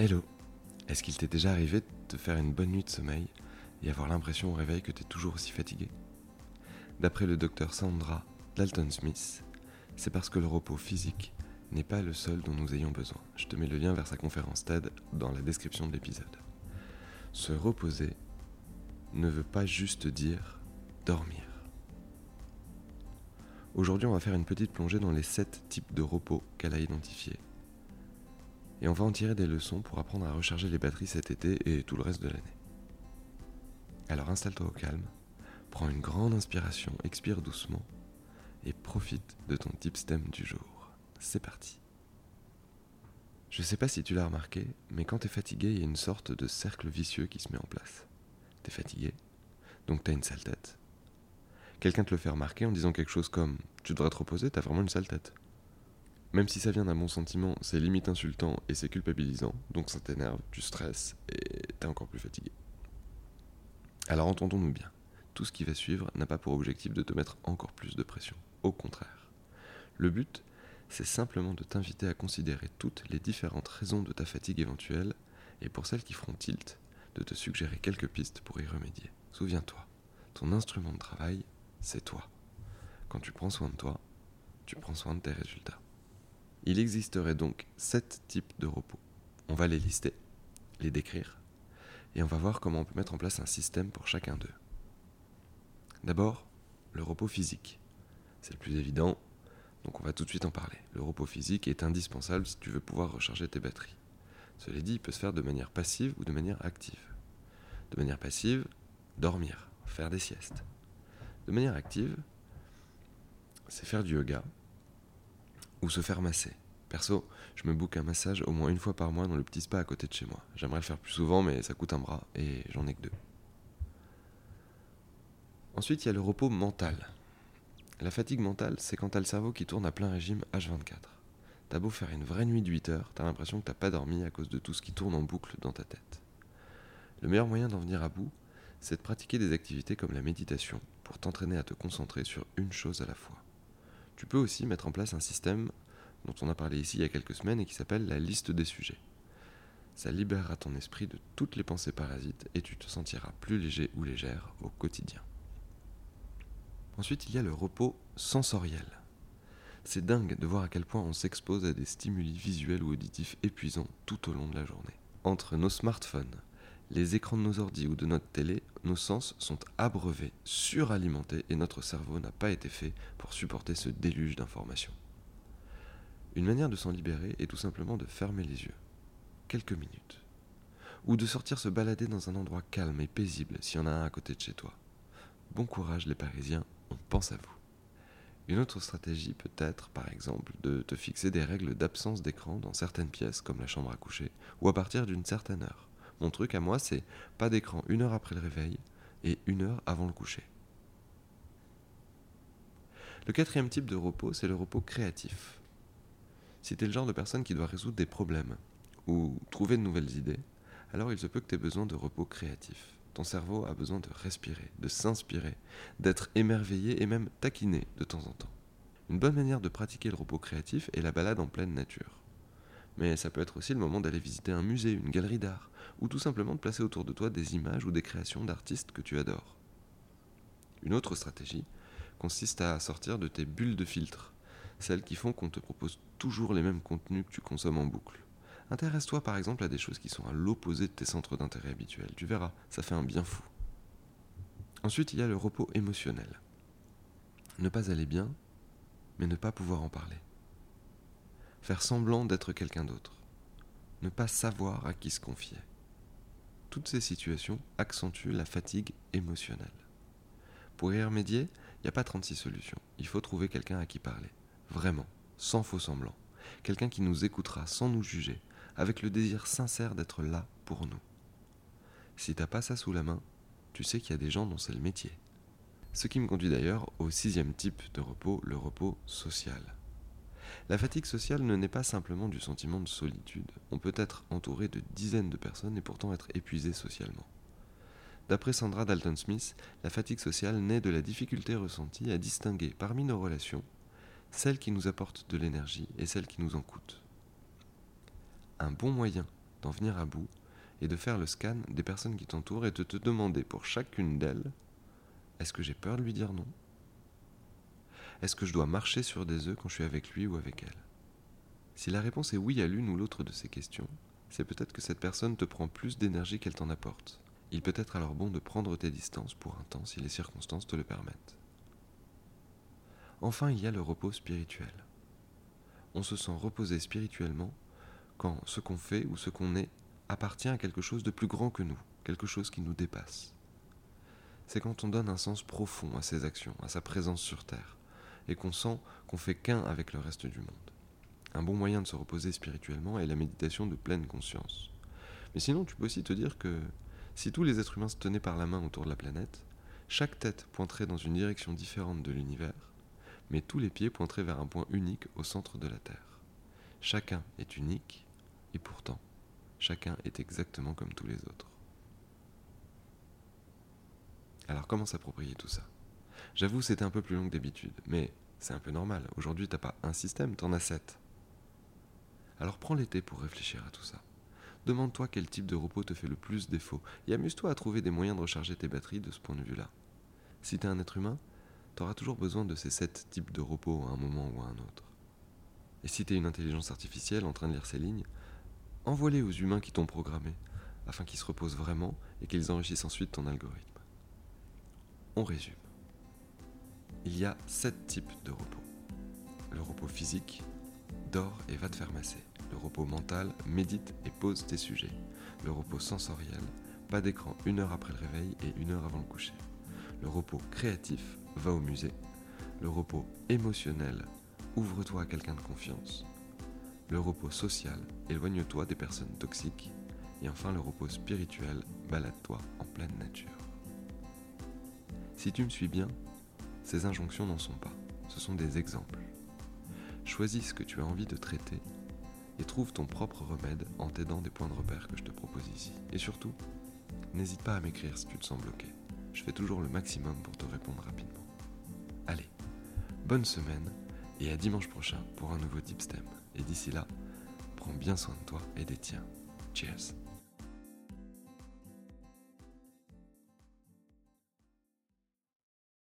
Hello Est-ce qu'il t'est déjà arrivé de te faire une bonne nuit de sommeil et avoir l'impression au réveil que tu es toujours aussi fatigué? D'après le docteur Sandra Dalton Smith, c'est parce que le repos physique n'est pas le seul dont nous ayons besoin. Je te mets le lien vers sa conférence TED dans la description de l'épisode. Se reposer ne veut pas juste dire dormir. Aujourd'hui, on va faire une petite plongée dans les 7 types de repos qu'elle a identifiés et on va en tirer des leçons pour apprendre à recharger les batteries cet été et tout le reste de l'année. Alors installe-toi au calme, prends une grande inspiration, expire doucement et profite de ton tip stem du jour. C'est parti. Je sais pas si tu l'as remarqué, mais quand t'es fatigué, il y a une sorte de cercle vicieux qui se met en place. T'es fatigué, donc t'as une sale tête. Quelqu'un te le fait remarquer en disant quelque chose comme Tu devrais te reposer, t'as vraiment une sale tête. Même si ça vient d'un bon sentiment, c'est limite insultant et c'est culpabilisant, donc ça t'énerve, tu stresses et t'es encore plus fatigué. Alors entendons-nous bien, tout ce qui va suivre n'a pas pour objectif de te mettre encore plus de pression. Au contraire. Le but, c'est simplement de t'inviter à considérer toutes les différentes raisons de ta fatigue éventuelle et pour celles qui feront tilt, de te suggérer quelques pistes pour y remédier. Souviens-toi, ton instrument de travail, c'est toi. Quand tu prends soin de toi, tu prends soin de tes résultats. Il existerait donc sept types de repos. On va les lister, les décrire, et on va voir comment on peut mettre en place un système pour chacun d'eux. D'abord, le repos physique. C'est le plus évident, donc on va tout de suite en parler. Le repos physique est indispensable si tu veux pouvoir recharger tes batteries. Cela dit, il peut se faire de manière passive ou de manière active. De manière passive, dormir, faire des siestes. De manière active, c'est faire du yoga, ou se faire masser. Perso, je me boucle un massage au moins une fois par mois dans le petit spa à côté de chez moi. J'aimerais le faire plus souvent, mais ça coûte un bras et j'en ai que deux. Ensuite, il y a le repos mental. La fatigue mentale, c'est quand t'as le cerveau qui tourne à plein régime H24. T'as beau faire une vraie nuit de 8 heures, t'as l'impression que t'as pas dormi à cause de tout ce qui tourne en boucle dans ta tête. Le meilleur moyen d'en venir à bout, c'est de pratiquer des activités comme la méditation pour t'entraîner à te concentrer sur une chose à la fois. Tu peux aussi mettre en place un système dont on a parlé ici il y a quelques semaines et qui s'appelle la liste des sujets. Ça libérera ton esprit de toutes les pensées parasites et tu te sentiras plus léger ou légère au quotidien. Ensuite, il y a le repos sensoriel. C'est dingue de voir à quel point on s'expose à des stimuli visuels ou auditifs épuisants tout au long de la journée. Entre nos smartphones, les écrans de nos ordi ou de notre télé, nos sens sont abreuvés, suralimentés et notre cerveau n'a pas été fait pour supporter ce déluge d'informations. Une manière de s'en libérer est tout simplement de fermer les yeux, quelques minutes, ou de sortir se balader dans un endroit calme et paisible s'il y en a un à côté de chez toi. Bon courage les Parisiens, on pense à vous. Une autre stratégie peut être, par exemple, de te fixer des règles d'absence d'écran dans certaines pièces, comme la chambre à coucher, ou à partir d'une certaine heure. Mon truc à moi, c'est pas d'écran une heure après le réveil et une heure avant le coucher. Le quatrième type de repos, c'est le repos créatif. Si tu es le genre de personne qui doit résoudre des problèmes ou trouver de nouvelles idées, alors il se peut que tu aies besoin de repos créatif. Ton cerveau a besoin de respirer, de s'inspirer, d'être émerveillé et même taquiné de temps en temps. Une bonne manière de pratiquer le repos créatif est la balade en pleine nature. Mais ça peut être aussi le moment d'aller visiter un musée, une galerie d'art, ou tout simplement de placer autour de toi des images ou des créations d'artistes que tu adores. Une autre stratégie consiste à sortir de tes bulles de filtre, celles qui font qu'on te propose toujours les mêmes contenus que tu consommes en boucle. Intéresse-toi par exemple à des choses qui sont à l'opposé de tes centres d'intérêt habituels, tu verras, ça fait un bien fou. Ensuite, il y a le repos émotionnel. Ne pas aller bien, mais ne pas pouvoir en parler faire semblant d'être quelqu'un d'autre, ne pas savoir à qui se confier. Toutes ces situations accentuent la fatigue émotionnelle. Pour y remédier, il n'y a pas 36 solutions. Il faut trouver quelqu'un à qui parler. Vraiment, sans faux semblant. Quelqu'un qui nous écoutera sans nous juger, avec le désir sincère d'être là pour nous. Si t'as pas ça sous la main, tu sais qu'il y a des gens dont c'est le métier. Ce qui me conduit d'ailleurs au sixième type de repos, le repos social. La fatigue sociale ne naît pas simplement du sentiment de solitude. On peut être entouré de dizaines de personnes et pourtant être épuisé socialement. D'après Sandra Dalton Smith, la fatigue sociale naît de la difficulté ressentie à distinguer parmi nos relations celles qui nous apportent de l'énergie et celles qui nous en coûtent. Un bon moyen d'en venir à bout et de faire le scan des personnes qui t'entourent et de te demander pour chacune d'elles est-ce que j'ai peur de lui dire non? Est-ce que je dois marcher sur des œufs quand je suis avec lui ou avec elle? Si la réponse est oui à l'une ou l'autre de ces questions, c'est peut-être que cette personne te prend plus d'énergie qu'elle t'en apporte. Il peut être alors bon de prendre tes distances pour un temps si les circonstances te le permettent. Enfin, il y a le repos spirituel. On se sent reposé spirituellement quand ce qu'on fait ou ce qu'on est appartient à quelque chose de plus grand que nous, quelque chose qui nous dépasse. C'est quand on donne un sens profond à ses actions, à sa présence sur Terre, et qu'on sent qu'on fait qu'un avec le reste du monde. Un bon moyen de se reposer spirituellement est la méditation de pleine conscience. Mais sinon, tu peux aussi te dire que si tous les êtres humains se tenaient par la main autour de la planète, chaque tête pointerait dans une direction différente de l'univers, mais tous les pieds pointeraient vers un point unique au centre de la Terre. Chacun est unique, et pourtant, chacun est exactement comme tous les autres. Alors comment s'approprier tout ça? J'avoue, c'était un peu plus long que d'habitude, mais c'est un peu normal. Aujourd'hui, t'as pas un système, t'en as sept. Alors prends l'été pour réfléchir à tout ça. Demande-toi quel type de repos te fait le plus défaut et amuse-toi à trouver des moyens de recharger tes batteries de ce point de vue-là. Si t'es un être humain, t'auras toujours besoin de ces sept types de repos à un moment ou à un autre. Et si t'es une intelligence artificielle en train de lire ces lignes, envoie-les aux humains qui t'ont programmé, afin qu'ils se reposent vraiment et qu'ils enrichissent ensuite ton algorithme. On résume. Il y a sept types de repos. Le repos physique, dors et va te faire masser. Le repos mental, médite et pose tes sujets. Le repos sensoriel, pas d'écran une heure après le réveil et une heure avant le coucher. Le repos créatif, va au musée. Le repos émotionnel, ouvre-toi à quelqu'un de confiance. Le repos social, éloigne-toi des personnes toxiques. Et enfin le repos spirituel, balade-toi en pleine nature. Si tu me suis bien, ces injonctions n'en sont pas, ce sont des exemples. Choisis ce que tu as envie de traiter et trouve ton propre remède en t'aidant des points de repère que je te propose ici. Et surtout, n'hésite pas à m'écrire si tu te sens bloqué. Je fais toujours le maximum pour te répondre rapidement. Allez, bonne semaine et à dimanche prochain pour un nouveau Deep Stem. Et d'ici là, prends bien soin de toi et des tiens. Cheers